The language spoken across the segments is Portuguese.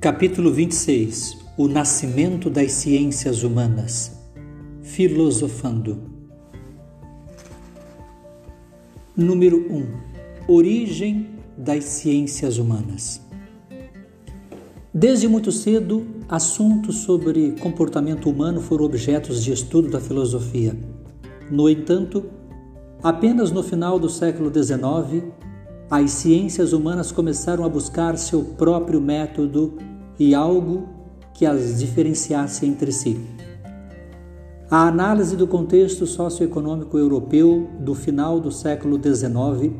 Capítulo 26 O nascimento das ciências humanas. Filosofando. Número 1 Origem das ciências humanas. Desde muito cedo, assuntos sobre comportamento humano foram objetos de estudo da filosofia. No entanto, apenas no final do século XIX, as ciências humanas começaram a buscar seu próprio método e algo que as diferenciasse entre si. A análise do contexto socioeconômico europeu do final do século XIX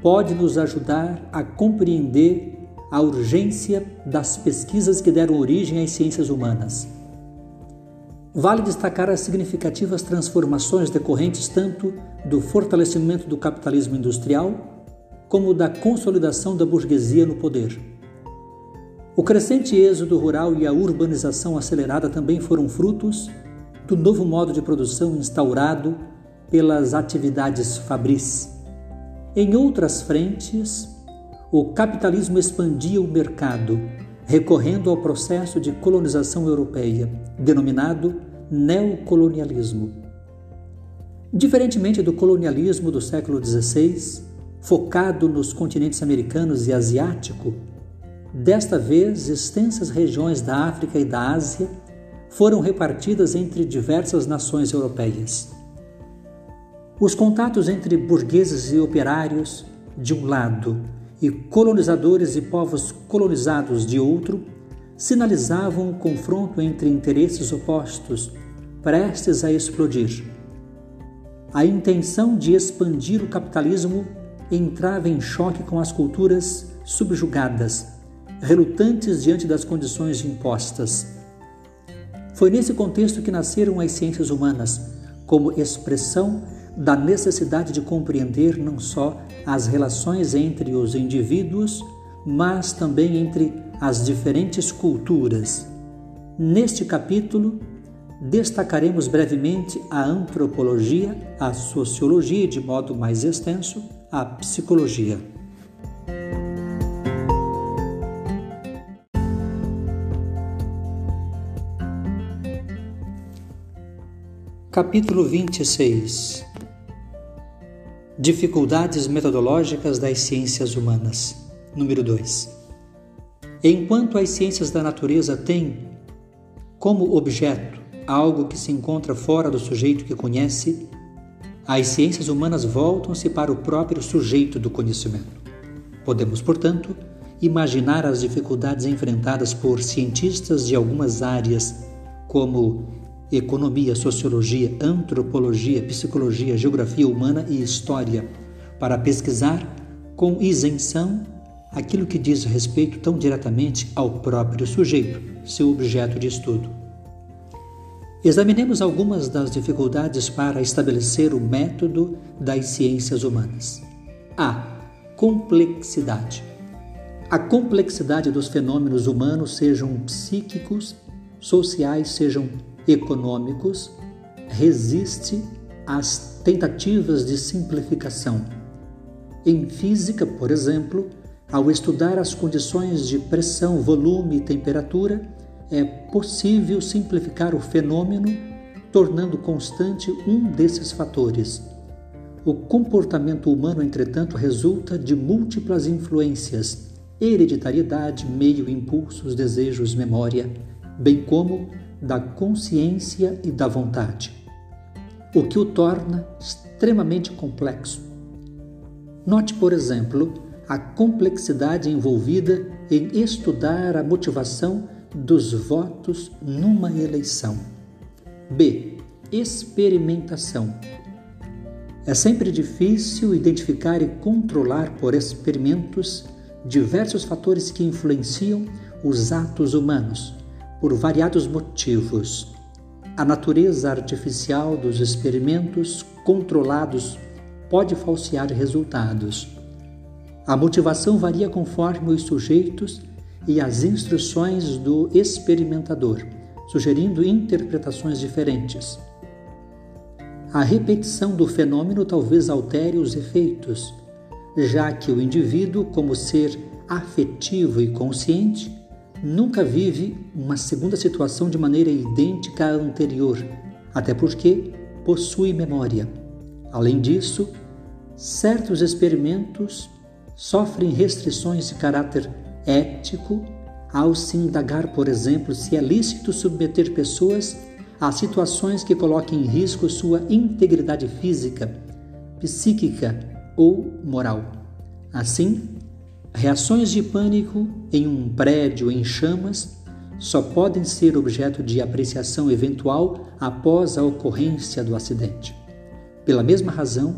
pode nos ajudar a compreender a urgência das pesquisas que deram origem às ciências humanas. Vale destacar as significativas transformações decorrentes tanto do fortalecimento do capitalismo industrial como da consolidação da burguesia no poder. O crescente êxodo rural e a urbanização acelerada também foram frutos do novo modo de produção instaurado pelas atividades fabris. Em outras frentes, o capitalismo expandia o mercado, recorrendo ao processo de colonização europeia, denominado neocolonialismo. Diferentemente do colonialismo do século XVI, focado nos continentes americanos e asiático, desta vez extensas regiões da África e da Ásia foram repartidas entre diversas nações europeias. Os contatos entre burgueses e operários, de um lado, e colonizadores e povos colonizados, de outro, sinalizavam um confronto entre interesses opostos, prestes a explodir. A intenção de expandir o capitalismo entrava em choque com as culturas subjugadas, relutantes diante das condições impostas. Foi nesse contexto que nasceram as ciências humanas, como expressão da necessidade de compreender não só as relações entre os indivíduos, mas também entre as diferentes culturas. Neste capítulo, destacaremos brevemente a antropologia, a sociologia de modo mais extenso, psicologia. Capítulo 26 Dificuldades metodológicas das ciências humanas. Número 2. Enquanto as ciências da natureza têm como objeto algo que se encontra fora do sujeito que conhece, as ciências humanas voltam-se para o próprio sujeito do conhecimento. Podemos, portanto, imaginar as dificuldades enfrentadas por cientistas de algumas áreas, como economia, sociologia, antropologia, psicologia, geografia humana e história, para pesquisar com isenção aquilo que diz respeito tão diretamente ao próprio sujeito, seu objeto de estudo. Examinemos algumas das dificuldades para estabelecer o método das ciências humanas. A. Complexidade. A complexidade dos fenômenos humanos, sejam psíquicos, sociais, sejam econômicos, resiste às tentativas de simplificação. Em física, por exemplo, ao estudar as condições de pressão, volume e temperatura, é possível simplificar o fenômeno, tornando constante um desses fatores. O comportamento humano, entretanto, resulta de múltiplas influências: hereditariedade, meio, impulsos, desejos, memória, bem como da consciência e da vontade, o que o torna extremamente complexo. Note, por exemplo, a complexidade envolvida em estudar a motivação dos votos numa eleição. B. Experimentação. É sempre difícil identificar e controlar por experimentos diversos fatores que influenciam os atos humanos, por variados motivos. A natureza artificial dos experimentos controlados pode falsear resultados. A motivação varia conforme os sujeitos e as instruções do experimentador, sugerindo interpretações diferentes. A repetição do fenômeno talvez altere os efeitos, já que o indivíduo, como ser afetivo e consciente, nunca vive uma segunda situação de maneira idêntica à anterior, até porque possui memória. Além disso, certos experimentos sofrem restrições de caráter ético ao se indagar, por exemplo, se é lícito submeter pessoas a situações que coloquem em risco sua integridade física, psíquica ou moral. Assim, reações de pânico em um prédio em chamas só podem ser objeto de apreciação eventual após a ocorrência do acidente. Pela mesma razão,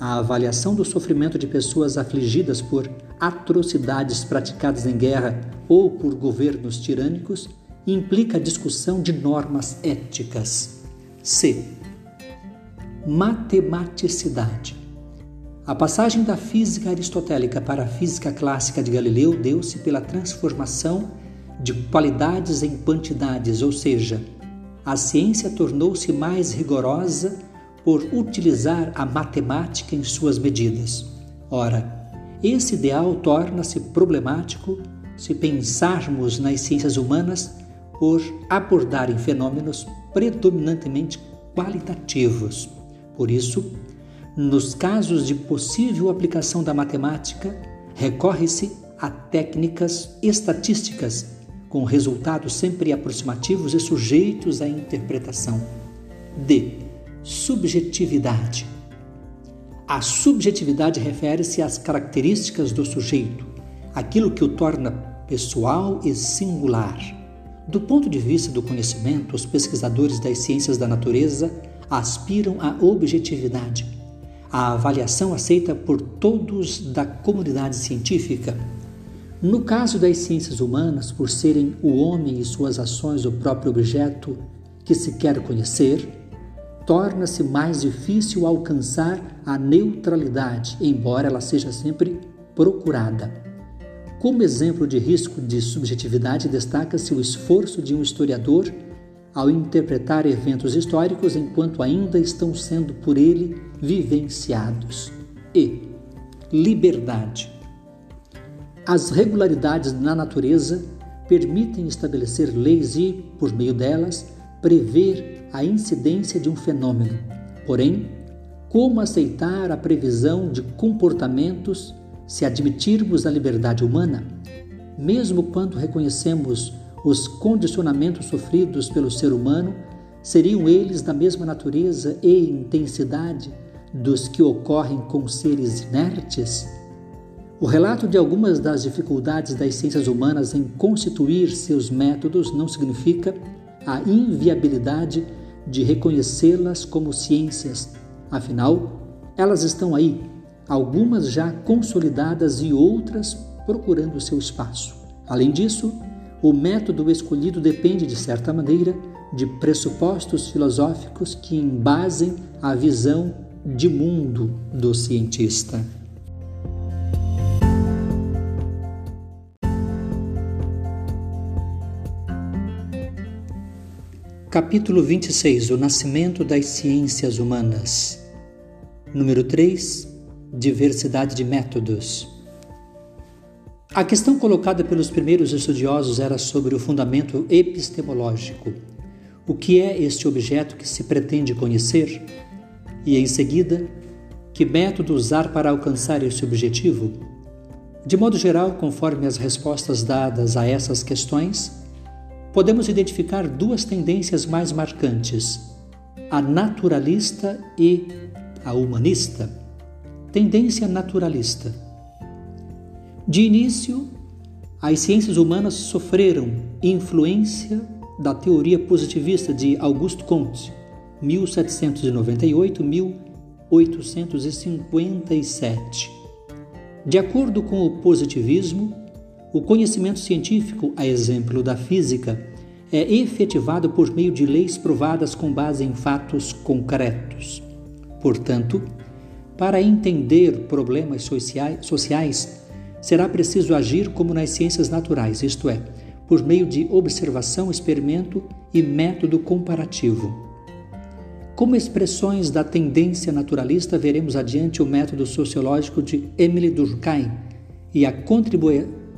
a avaliação do sofrimento de pessoas afligidas por atrocidades praticadas em guerra ou por governos tirânicos implica a discussão de normas éticas. C. Matematicidade. A passagem da física aristotélica para a física clássica de Galileu deu-se pela transformação de qualidades em quantidades, ou seja, a ciência tornou-se mais rigorosa por utilizar a matemática em suas medidas. Ora, esse ideal torna-se problemático se pensarmos nas ciências humanas por abordarem fenômenos predominantemente qualitativos. Por isso, nos casos de possível aplicação da matemática, recorre-se a técnicas estatísticas com resultados sempre aproximativos e sujeitos à interpretação. D. Subjetividade. A subjetividade refere-se às características do sujeito, aquilo que o torna pessoal e singular. Do ponto de vista do conhecimento, os pesquisadores das ciências da natureza aspiram à objetividade, a avaliação aceita por todos da comunidade científica no caso das ciências humanas, por serem o homem e suas ações o próprio objeto que se quer conhecer, torna-se mais difícil alcançar a neutralidade, embora ela seja sempre procurada. Como exemplo de risco de subjetividade, destaca-se o esforço de um historiador ao interpretar eventos históricos enquanto ainda estão sendo por ele vivenciados. E liberdade. As regularidades na natureza permitem estabelecer leis e, por meio delas, prever a incidência de um fenômeno. Porém, como aceitar a previsão de comportamentos se admitirmos a liberdade humana? Mesmo quando reconhecemos os condicionamentos sofridos pelo ser humano, seriam eles da mesma natureza e intensidade dos que ocorrem com seres inertes? O relato de algumas das dificuldades das ciências humanas em constituir seus métodos não significa a inviabilidade de reconhecê-las como ciências. Afinal, elas estão aí, algumas já consolidadas e outras procurando seu espaço. Além disso, o método escolhido depende, de certa maneira, de pressupostos filosóficos que embasem a visão de mundo do cientista. Capítulo 26 O nascimento das ciências humanas. Número 3 Diversidade de métodos. A questão colocada pelos primeiros estudiosos era sobre o fundamento epistemológico. O que é este objeto que se pretende conhecer? E em seguida, que método usar para alcançar esse objetivo? De modo geral, conforme as respostas dadas a essas questões, podemos identificar duas tendências mais marcantes: a naturalista e a humanista. Tendência naturalista. De início, as ciências humanas sofreram influência da teoria positivista de Auguste Comte, 1798-1857. De acordo com o positivismo, o conhecimento científico, a exemplo da física, é efetivado por meio de leis provadas com base em fatos concretos. Portanto, para entender problemas sociais, será preciso agir como nas ciências naturais, isto é, por meio de observação, experimento e método comparativo. Como expressões da tendência naturalista, veremos adiante o método sociológico de Emile Durkheim e a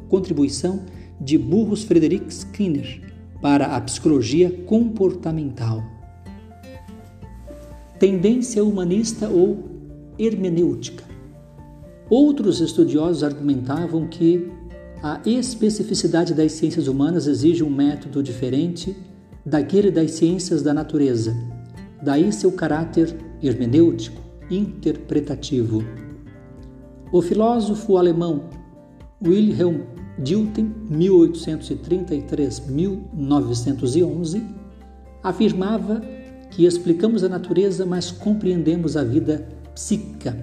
contribuição de Burros Frederic Skinner para a psicologia comportamental. Tendência humanista ou hermenêutica. Outros estudiosos argumentavam que a especificidade das ciências humanas exige um método diferente daquele das ciências da natureza, daí seu caráter hermenêutico, interpretativo. O filósofo alemão Wilhelm Dilthey, 1833-1911, afirmava que explicamos a natureza, mas compreendemos a vida psíquica.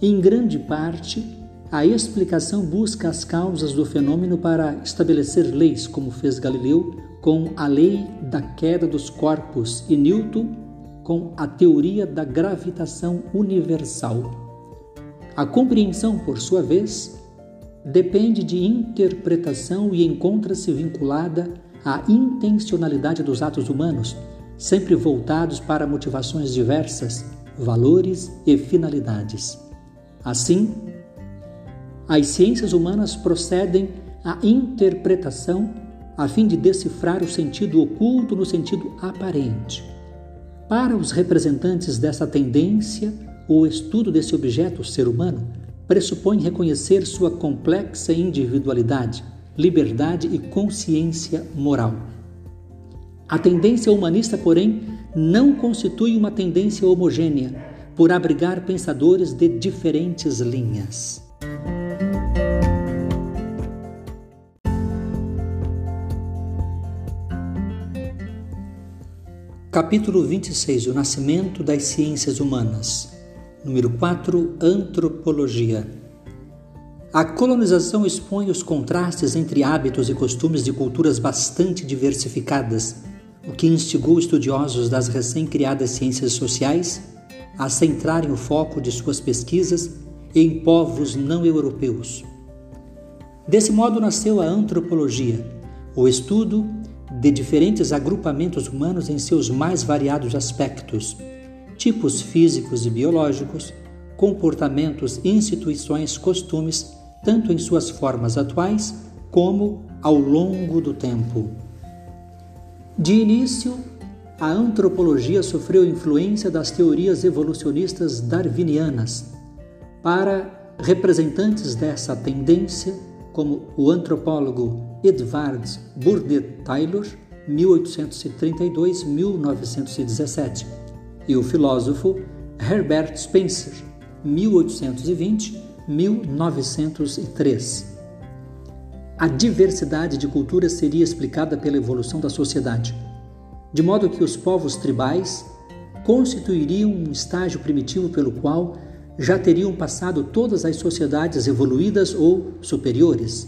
Em grande parte, a explicação busca as causas do fenômeno para estabelecer leis, como fez Galileu com a lei da queda dos corpos e Newton com a teoria da gravitação universal. A compreensão, por sua vez, depende de interpretação e encontra-se vinculada à intencionalidade dos atos humanos, sempre voltados para motivações diversas, valores e finalidades. Assim, as ciências humanas procedem à interpretação a fim de decifrar o sentido oculto no sentido aparente. Para os representantes dessa tendência, o estudo desse objeto, ser humano, pressupõe reconhecer sua complexa individualidade, liberdade e consciência moral. A tendência humanista, porém, não constitui uma tendência homogênea, por abrigar pensadores de diferentes linhas. Capítulo 26 O Nascimento das Ciências Humanas. Número 4 Antropologia. A colonização expõe os contrastes entre hábitos e costumes de culturas bastante diversificadas, o que instigou estudiosos das recém-criadas ciências sociais a centrarem o foco de suas pesquisas em povos não europeus. Desse modo nasceu a antropologia, o estudo de diferentes agrupamentos humanos em seus mais variados aspectos, tipos físicos e biológicos, comportamentos, instituições, costumes, tanto em suas formas atuais como ao longo do tempo. De início, a antropologia sofreu influência das teorias evolucionistas darwinianas. Para representantes dessa tendência, como o antropólogo Edward Burnett Taylor, 1832-1917, e o filósofo Herbert Spencer, 1820-1903. A diversidade de culturas seria explicada pela evolução da sociedade, de modo que os povos tribais constituiriam um estágio primitivo pelo qual já teriam passado todas as sociedades evoluídas ou superiores.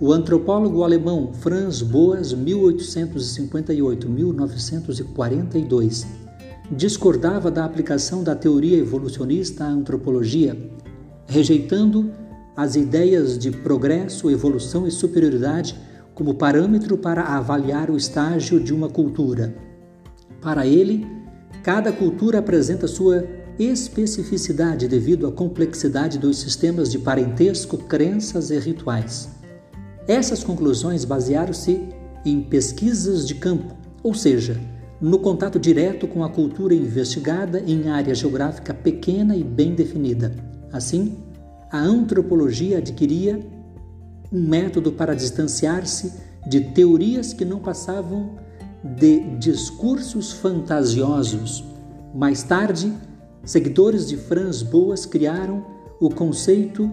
O antropólogo alemão Franz Boas, 1858-1942, discordava da aplicação da teoria evolucionista à antropologia, rejeitando as ideias de progresso, evolução e superioridade como parâmetro para avaliar o estágio de uma cultura. Para ele, cada cultura apresenta sua especificidade devido à complexidade dos sistemas de parentesco, crenças e rituais. Essas conclusões basearam-se em pesquisas de campo, ou seja, no contato direto com a cultura investigada em área geográfica pequena e bem definida. Assim, a antropologia adquiria um método para distanciar-se de teorias que não passavam de discursos fantasiosos. Mais tarde, Seguidores de Franz Boas criaram o conceito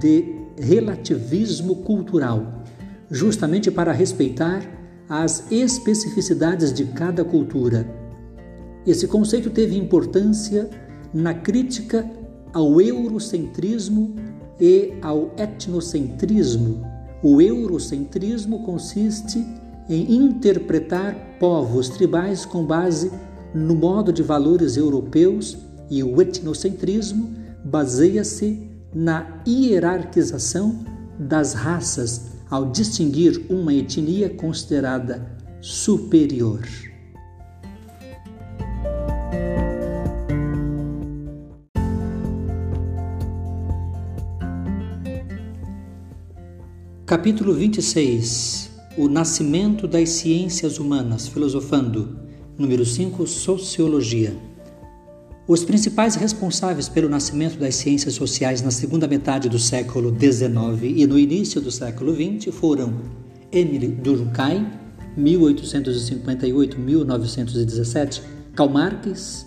de relativismo cultural, justamente para respeitar as especificidades de cada cultura. Esse conceito teve importância na crítica ao eurocentrismo e ao etnocentrismo. O eurocentrismo consiste em interpretar povos tribais com base no modo de valores europeus e o etnocentrismo baseia-se na hierarquização das raças ao distinguir uma etnia considerada superior. Capítulo 26 O Nascimento das Ciências Humanas, filosofando. Número 5 Sociologia. Os principais responsáveis pelo nascimento das ciências sociais na segunda metade do século XIX e no início do século XX foram Emile Durkheim, 1858-1917, Karl Marx,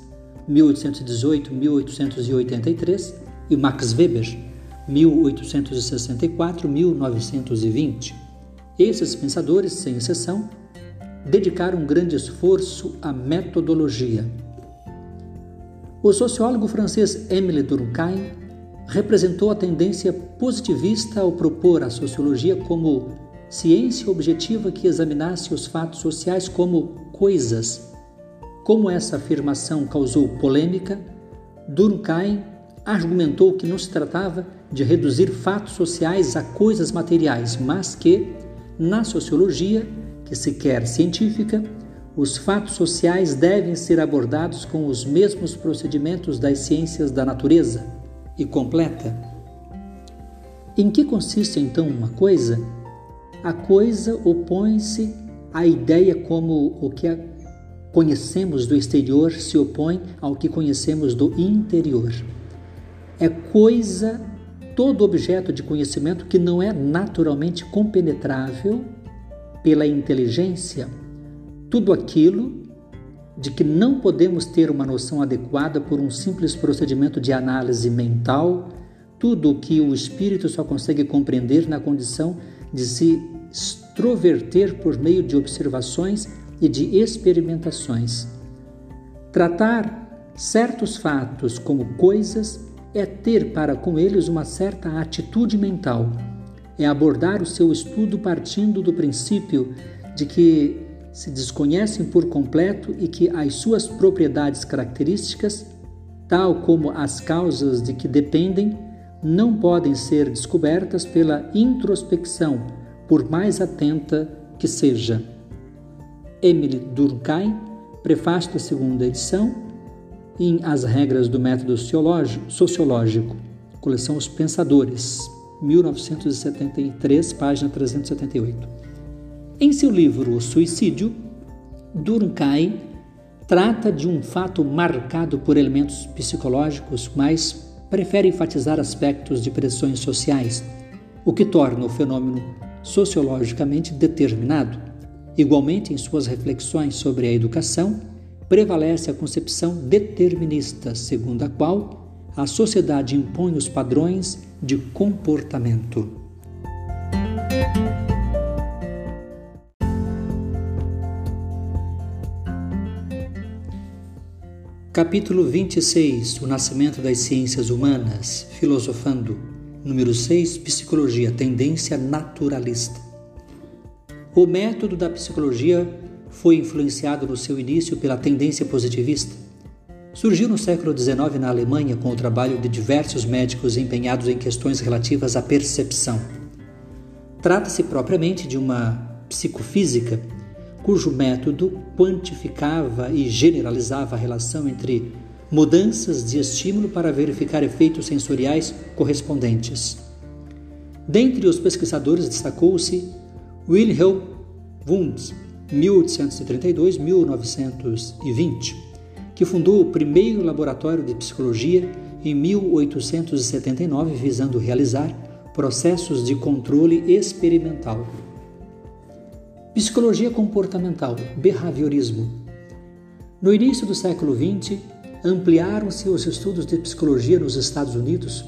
1818-1883 e Max Weber, 1864-1920. Esses pensadores, sem exceção, dedicaram um grande esforço à metodologia. O sociólogo francês Émile Durkheim representou a tendência positivista ao propor a sociologia como ciência objetiva que examinasse os fatos sociais como coisas. Como essa afirmação causou polêmica, Durkheim argumentou que não se tratava de reduzir fatos sociais a coisas materiais, mas que, na sociologia, que se quer científica, os fatos sociais devem ser abordados com os mesmos procedimentos das ciências da natureza. E completa. Em que consiste então uma coisa? A coisa opõe-se à ideia como o que conhecemos do exterior se opõe ao que conhecemos do interior é coisa, todo objeto de conhecimento que não é naturalmente compenetrável pela inteligência, tudo aquilo de que não podemos ter uma noção adequada por um simples procedimento de análise mental, tudo o que o espírito só consegue compreender na condição de se extroverter por meio de observações e de experimentações. Tratar certos fatos como coisas é ter para com eles uma certa atitude mental, é abordar o seu estudo partindo do princípio de que se desconhecem por completo e que as suas propriedades características, tal como as causas de que dependem, não podem ser descobertas pela introspecção, por mais atenta que seja. Emily Durkheim, prefácio da segunda edição, em As Regras do Método Sociológico, coleção Os Pensadores, 1973, página 378. Em seu livro O Suicídio, Durkheim trata de um fato marcado por elementos psicológicos, mas prefere enfatizar aspectos de pressões sociais, o que torna o fenômeno sociologicamente determinado. Igualmente, em suas reflexões sobre a educação, prevalece a concepção determinista, segundo a qual a sociedade impõe os padrões de comportamento. Capítulo 26 O Nascimento das Ciências Humanas, Filosofando. Número 6 Psicologia, tendência naturalista. O método da psicologia foi influenciado no seu início pela tendência positivista. Surgiu no século XIX na Alemanha com o trabalho de diversos médicos empenhados em questões relativas à percepção. Trata-se propriamente de uma psicofísica cujo método quantificava e generalizava a relação entre mudanças de estímulo para verificar efeitos sensoriais correspondentes. Dentre os pesquisadores destacou-se Wilhelm Wundt, 1832-1920, que fundou o primeiro laboratório de psicologia em 1879, visando realizar processos de controle experimental. Psicologia comportamental, behaviorismo. No início do século XX, ampliaram-se os estudos de psicologia nos Estados Unidos,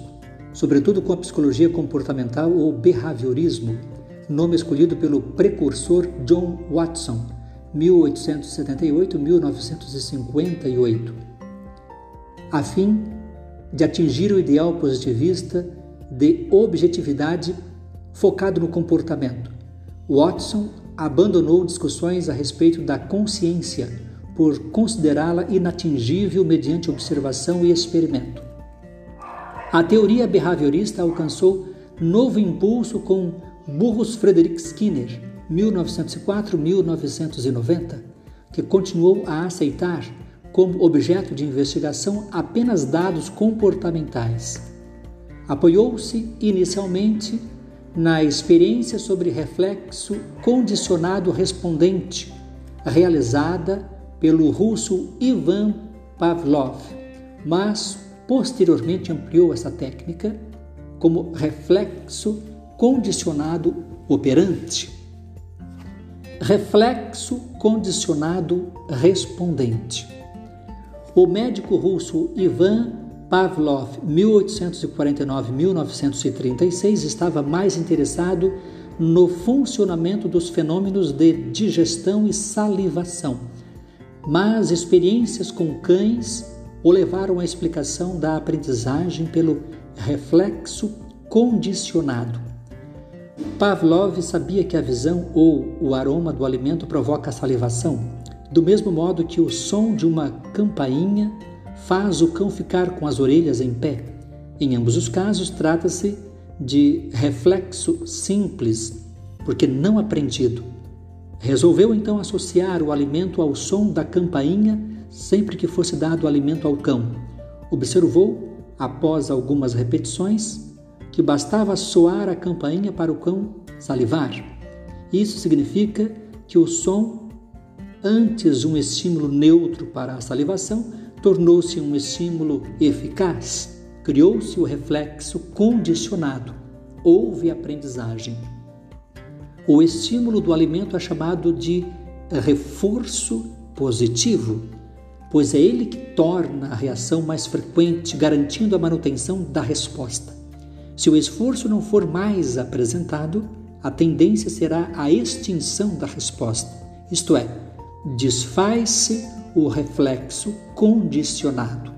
sobretudo com a psicologia comportamental ou behaviorismo, nome escolhido pelo precursor John Watson, 1878-1958, a fim de atingir o ideal positivista de objetividade focado no comportamento. Watson abandonou discussões a respeito da consciência por considerá-la inatingível mediante observação e experimento. A teoria behaviorista alcançou novo impulso com Burrus Frederick Skinner, 1904-1990, que continuou a aceitar como objeto de investigação apenas dados comportamentais. Apoiou-se inicialmente na experiência sobre reflexo condicionado respondente, realizada pelo russo Ivan Pavlov, mas posteriormente ampliou essa técnica como reflexo condicionado operante. Reflexo condicionado respondente. O médico russo Ivan Pavlov, 1849-1936, estava mais interessado no funcionamento dos fenômenos de digestão e salivação, mas experiências com cães o levaram à explicação da aprendizagem pelo reflexo condicionado. Pavlov sabia que a visão ou o aroma do alimento provoca salivação, do mesmo modo que o som de uma campainha faz o cão ficar com as orelhas em pé. Em ambos os casos, trata-se de reflexo simples, porque não aprendido. Resolveu então associar o alimento ao som da campainha sempre que fosse dado alimento ao cão. Observou, após algumas repetições, que bastava soar a campainha para o cão salivar. Isso significa que o som, antes um estímulo neutro para a salivação, tornou-se um estímulo eficaz, criou-se o reflexo condicionado, houve aprendizagem. O estímulo do alimento é chamado de reforço positivo, pois é ele que torna a reação mais frequente, garantindo a manutenção da resposta. Se o esforço não for mais apresentado, a tendência será a extinção da resposta, isto é, desfaz-se o reflexo condicionado.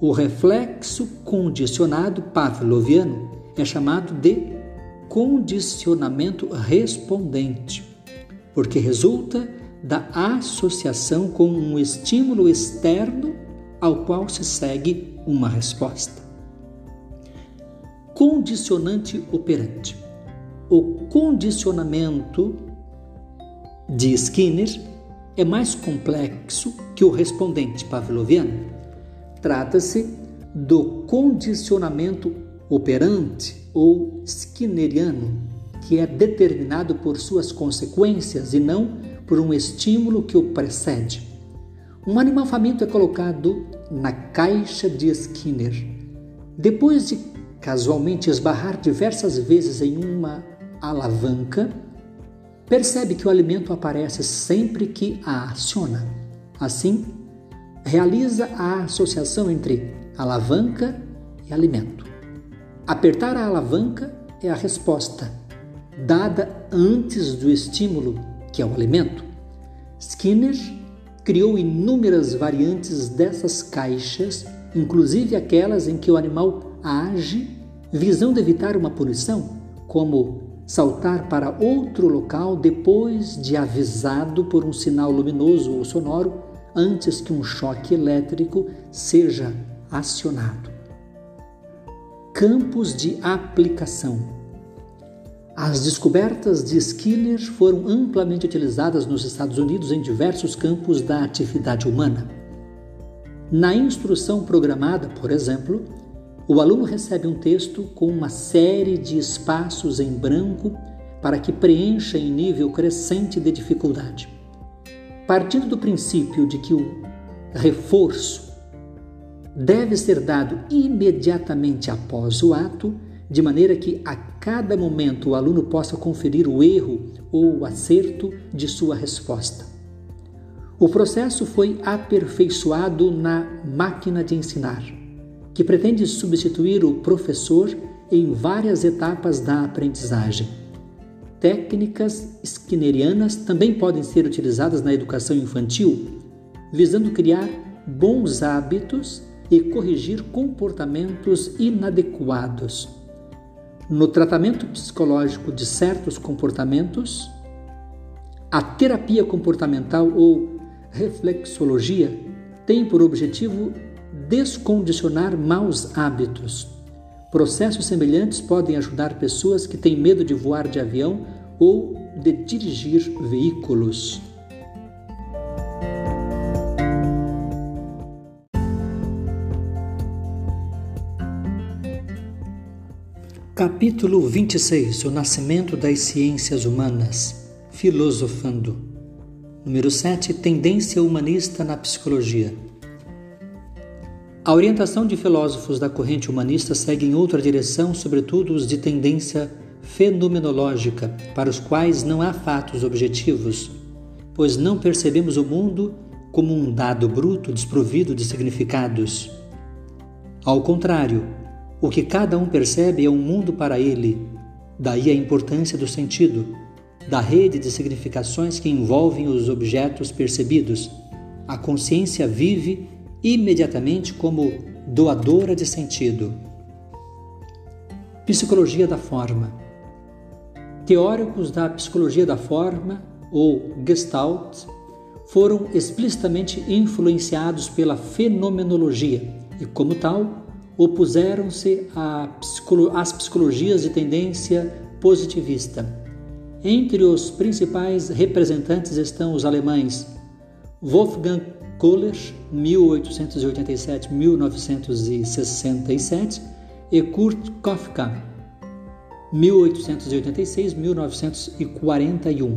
O reflexo condicionado pavloviano é chamado de condicionamento respondente, porque resulta da associação com um estímulo externo ao qual se segue uma resposta. Condicionante operante. O condicionamento de Skinner é mais complexo que o respondente pavloviano. Trata-se do condicionamento operante ou skinneriano, que é determinado por suas consequências e não por um estímulo que o precede. Um animal faminto é colocado na caixa de Skinner. Depois de casualmente esbarrar diversas vezes em uma alavanca, percebe que o alimento aparece sempre que a aciona. Assim, realiza a associação entre alavanca e alimento. Apertar a alavanca é a resposta, dada antes do estímulo, que é o alimento. Skinner criou inúmeras variantes dessas caixas, inclusive aquelas em que o animal age visando evitar uma punição, como saltar para outro local depois de avisado por um sinal luminoso ou sonoro antes que um choque elétrico seja acionado. Campos de aplicação. As descobertas de Skinner foram amplamente utilizadas nos Estados Unidos em diversos campos da atividade humana. Na instrução programada, por exemplo, o aluno recebe um texto com uma série de espaços em branco para que preencha em nível crescente de dificuldade. Partindo do princípio de que o reforço deve ser dado imediatamente após o ato, de maneira que a cada momento o aluno possa conferir o erro ou o acerto de sua resposta. O processo foi aperfeiçoado na máquina de ensinar que pretende substituir o professor em várias etapas da aprendizagem. Técnicas skinnerianas também podem ser utilizadas na educação infantil, visando criar bons hábitos e corrigir comportamentos inadequados. No tratamento psicológico de certos comportamentos, a terapia comportamental ou reflexologia tem por objetivo descondicionar maus hábitos. Processos semelhantes podem ajudar pessoas que têm medo de voar de avião ou de dirigir veículos. Capítulo 26 O Nascimento das Ciências Humanas Filosofando Número 7 Tendência Humanista na Psicologia A orientação de filósofos da corrente humanista segue em outra direção, sobretudo os de tendência fenomenológica, para os quais não há fatos objetivos, pois não percebemos o mundo como um dado bruto desprovido de significados. Ao contrário, o que cada um percebe é um mundo para ele, daí a importância do sentido, da rede de significações que envolvem os objetos percebidos. A consciência vive imediatamente como doadora de sentido. Psicologia da forma. Teóricos da psicologia da forma, ou Gestalt, foram explicitamente influenciados pela fenomenologia e, como tal, opuseram-se às psicologias de tendência positivista. Entre os principais representantes estão os alemães Wolfgang Kohler, 1887-1967, e Kurt Kafka, 1886-1941.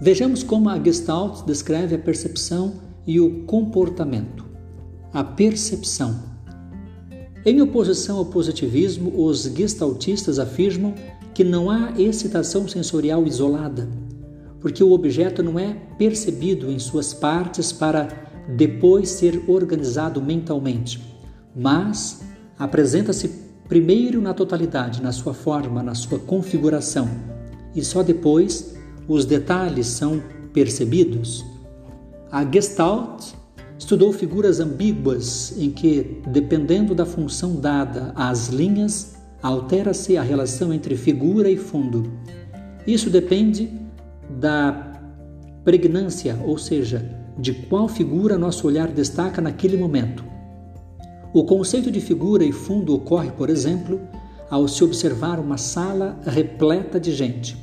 Vejamos como a Gestalt descreve a percepção e o comportamento. A percepção. Em oposição ao positivismo, os gestaltistas afirmam que não há excitação sensorial isolada, porque o objeto não é percebido em suas partes para depois ser organizado mentalmente, mas apresenta-se primeiro na totalidade, na sua forma, na sua configuração, e só depois os detalhes são percebidos. A Gestalt estudou figuras ambíguas em que, dependendo da função dada às linhas, altera-se a relação entre figura e fundo. Isso depende da pregnância, ou seja, de qual figura nosso olhar destaca naquele momento. O conceito de figura e fundo ocorre, por exemplo, ao se observar uma sala repleta de gente.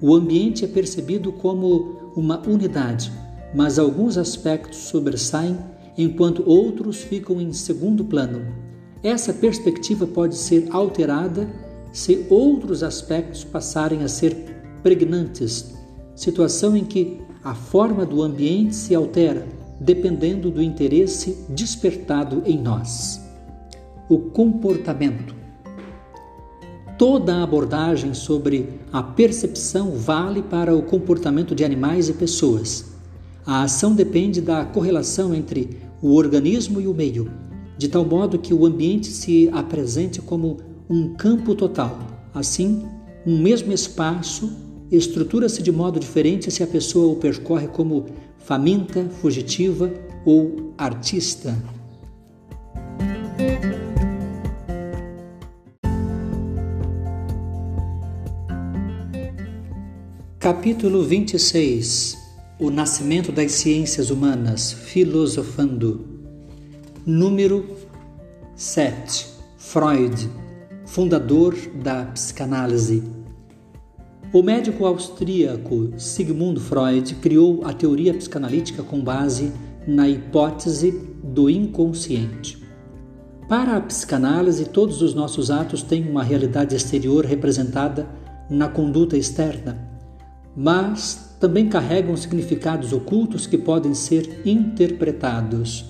O ambiente é percebido como uma unidade, mas alguns aspectos sobressaem enquanto outros ficam em segundo plano. Essa perspectiva pode ser alterada se outros aspectos passarem a ser pregnantes, situação em que a forma do ambiente se altera dependendo do interesse despertado em nós. O comportamento. Toda a abordagem sobre a percepção vale para o comportamento de animais e pessoas. A ação depende da correlação entre o organismo e o meio, de tal modo que o ambiente se apresente como um campo total. Assim, um mesmo espaço estrutura-se de modo diferente se a pessoa o percorre como faminta, fugitiva ou artista. Capítulo 26 O nascimento das ciências humanas, filosofando. Número 7 Freud, fundador da psicanálise. O médico austríaco Sigmund Freud criou a teoria psicanalítica com base na hipótese do inconsciente. Para a psicanálise, todos os nossos atos têm uma realidade exterior representada na conduta externa, mas também carregam significados ocultos que podem ser interpretados.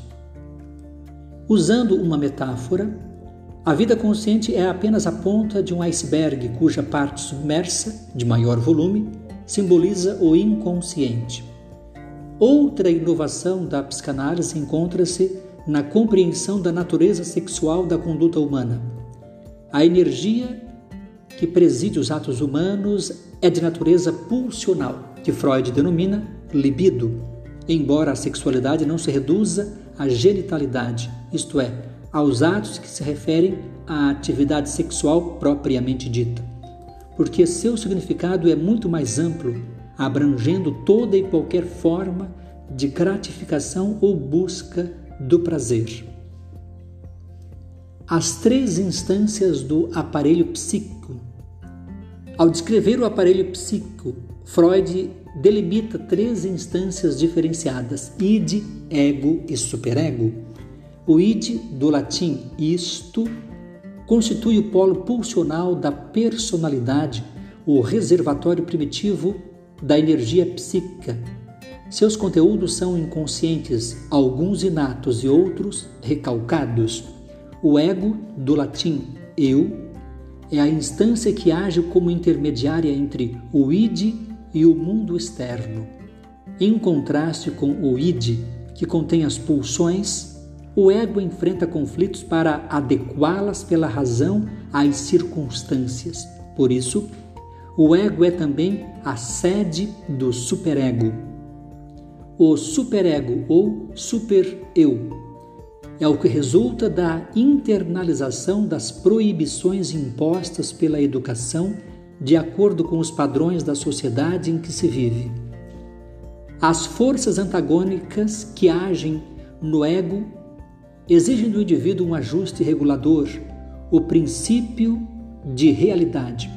Usando uma metáfora, a vida consciente é apenas a ponta de um iceberg cuja parte submersa, de maior volume, simboliza o inconsciente. Outra inovação da psicanálise encontra-se na compreensão da natureza sexual da conduta humana. A energia que preside os atos humanos é de natureza pulsional, que Freud denomina libido, embora a sexualidade não se reduza à genitalidade, isto é, aos atos que se referem à atividade sexual propriamente dita, porque seu significado é muito mais amplo, abrangendo toda e qualquer forma de gratificação ou busca do prazer. As três instâncias do aparelho psíquico. Ao descrever o aparelho psíquico, Freud delimita três instâncias diferenciadas: id, ego e superego. O id, do latim isto, constitui o polo pulsional da personalidade, o reservatório primitivo da energia psíquica. Seus conteúdos são inconscientes, alguns inatos e outros recalcados. O ego, do latim eu, é a instância que age como intermediária entre o id e o mundo externo. Em contraste com o id, que contém as pulsões, o ego enfrenta conflitos para adequá-las pela razão às circunstâncias. Por isso, o ego é também a sede do superego. O superego ou super-eu é o que resulta da internalização das proibições impostas pela educação de acordo com os padrões da sociedade em que se vive. As forças antagônicas que agem no ego exigem do indivíduo um ajuste regulador, o princípio de realidade,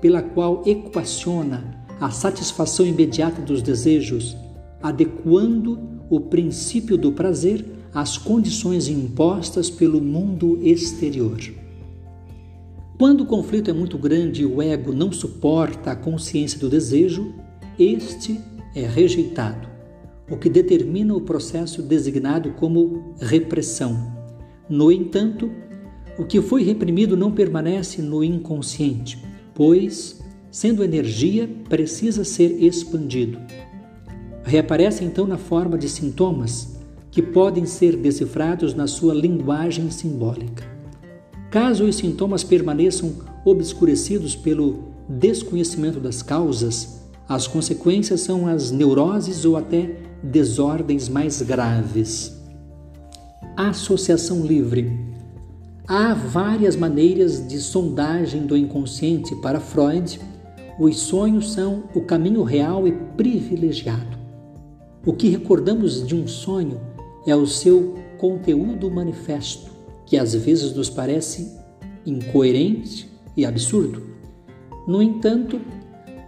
pela qual equaciona a satisfação imediata dos desejos, adequando o princípio do prazer às condições impostas pelo mundo exterior. Quando o conflito é muito grande e o ego não suporta a consciência do desejo, este é rejeitado, o que determina o processo designado como repressão. No entanto, o que foi reprimido não permanece no inconsciente, pois, sendo energia, precisa ser expandido. Reaparece então na forma de sintomas que podem ser decifrados na sua linguagem simbólica. Caso os sintomas permaneçam obscurecidos pelo desconhecimento das causas, as consequências são as neuroses ou até desordens mais graves. Associação livre. Há várias maneiras de sondagem do inconsciente. Para Freud, os sonhos são o caminho real e privilegiado. O que recordamos de um sonho é o seu conteúdo manifesto, que às vezes nos parece incoerente e absurdo. No entanto,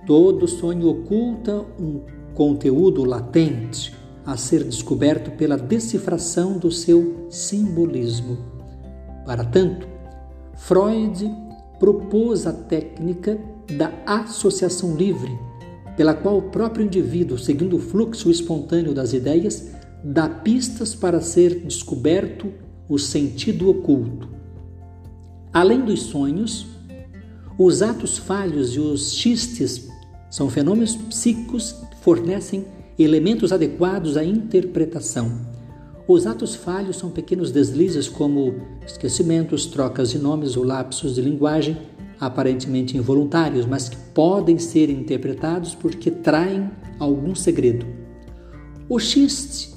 todo sonho oculta um conteúdo latente a ser descoberto pela decifração do seu simbolismo. Para tanto, Freud propôs a técnica da associação livre, pela qual o próprio indivíduo, seguindo o fluxo espontâneo das ideias, dá pistas para ser descoberto o sentido oculto. Além dos sonhos, os atos falhos e os xistes são fenômenos psíquicos fornecem elementos adequados à interpretação. Os atos falhos são pequenos deslizes como esquecimentos, trocas de nomes ou lapsos de linguagem aparentemente involuntários, mas que podem ser interpretados porque traem algum segredo. O xiste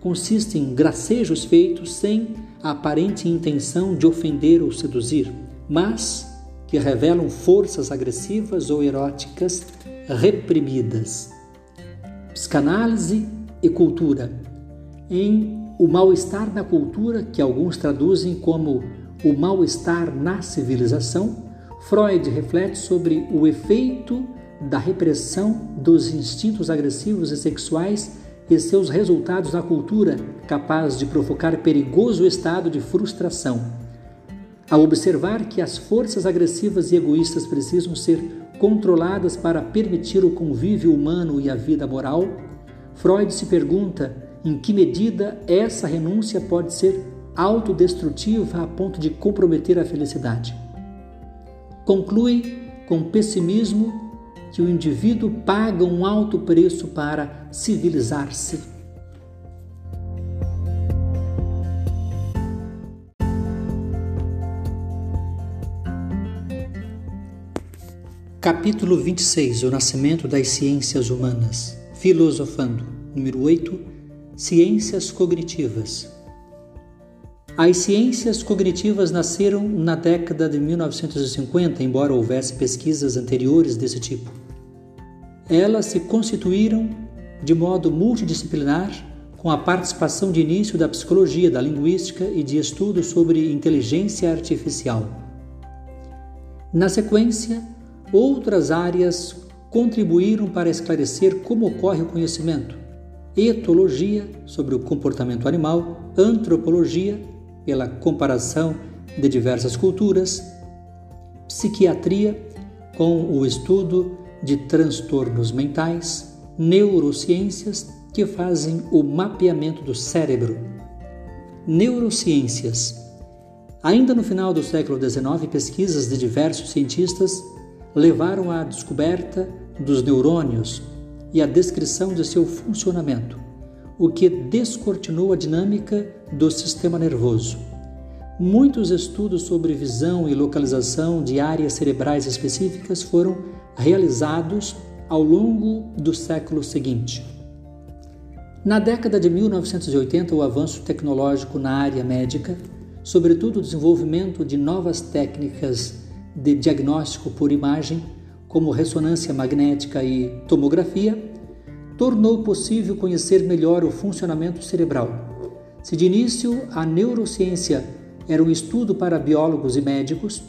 consiste em gracejos feitos sem a aparente intenção de ofender ou seduzir, mas que revelam forças agressivas ou eróticas reprimidas. Psicanálise e cultura. Em O Mal-Estar na Cultura, que alguns traduzem como o mal-estar na civilização, Freud reflete sobre o efeito da repressão dos instintos agressivos e sexuais e seus resultados na cultura, capaz de provocar perigoso estado de frustração. Ao observar que as forças agressivas e egoístas precisam ser controladas para permitir o convívio humano e a vida moral, Freud se pergunta em que medida essa renúncia pode ser autodestrutiva a ponto de comprometer a felicidade. Conclui com pessimismo que o indivíduo paga um alto preço para civilizar-se. Capítulo 26 O Nascimento das Ciências Humanas Filosofando Número 8 Ciências Cognitivas as ciências cognitivas nasceram na década de 1950, embora houvesse pesquisas anteriores desse tipo. Elas se constituíram de modo multidisciplinar com a participação de início da psicologia, da linguística e de estudos sobre inteligência artificial. Na sequência, outras áreas contribuíram para esclarecer como ocorre o conhecimento: etologia, sobre o comportamento animal, antropologia, pela comparação de diversas culturas, psiquiatria, com o estudo de transtornos mentais, neurociências, que fazem o mapeamento do cérebro. Neurociências. Ainda no final do século XIX, pesquisas de diversos cientistas levaram à descoberta dos neurônios e à descrição de seu funcionamento, o que descortinou a dinâmica do sistema nervoso. Muitos estudos sobre visão e localização de áreas cerebrais específicas foram realizados ao longo do século seguinte. Na década de 1980, o avanço tecnológico na área médica, sobretudo o desenvolvimento de novas técnicas de diagnóstico por imagem, como ressonância magnética e tomografia, tornou possível conhecer melhor o funcionamento cerebral. Se de início a neurociência era um estudo para biólogos e médicos,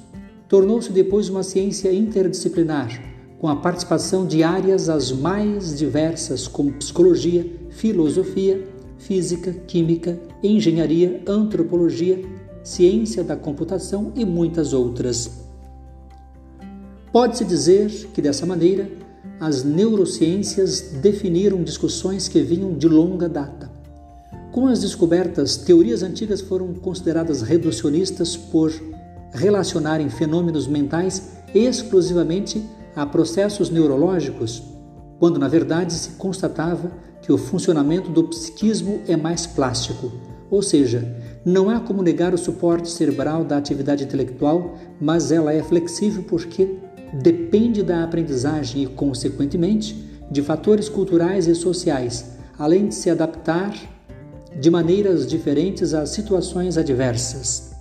tornou-se depois uma ciência interdisciplinar com a participação de áreas as mais diversas, como psicologia, filosofia, física, química, engenharia, antropologia, ciência da computação e muitas outras. Pode-se dizer que dessa maneira as neurociências definiram discussões que vinham de longa data. Com as descobertas, teorias antigas foram consideradas reducionistas por relacionarem fenômenos mentais exclusivamente a processos neurológicos, quando na verdade se constatava que o funcionamento do psiquismo é mais plástico, ou seja, não há como negar o suporte cerebral da atividade intelectual, mas ela é flexível porque depende da aprendizagem e, consequentemente, de fatores culturais e sociais, além de se adaptar de maneiras diferentes às situações adversas.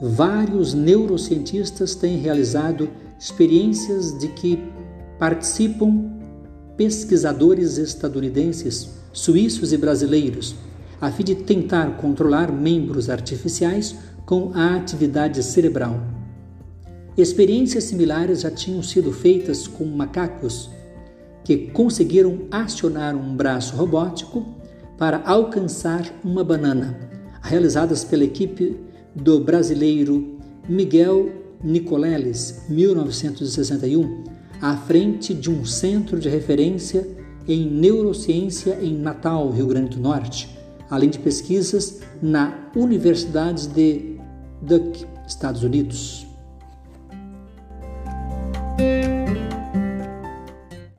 Vários neurocientistas têm realizado experiências de que participam pesquisadores estadunidenses, suíços e brasileiros, a fim de tentar controlar membros artificiais com a atividade cerebral. Experiências similares já tinham sido feitas com macacos que conseguiram acionar um braço robótico para alcançar uma banana, realizadas pela equipe do brasileiro Miguel Nicoleles, 1961, à frente de um centro de referência em neurociência em Natal, Rio Grande do Norte, além de pesquisas na Universidade de Duke, Estados Unidos. Música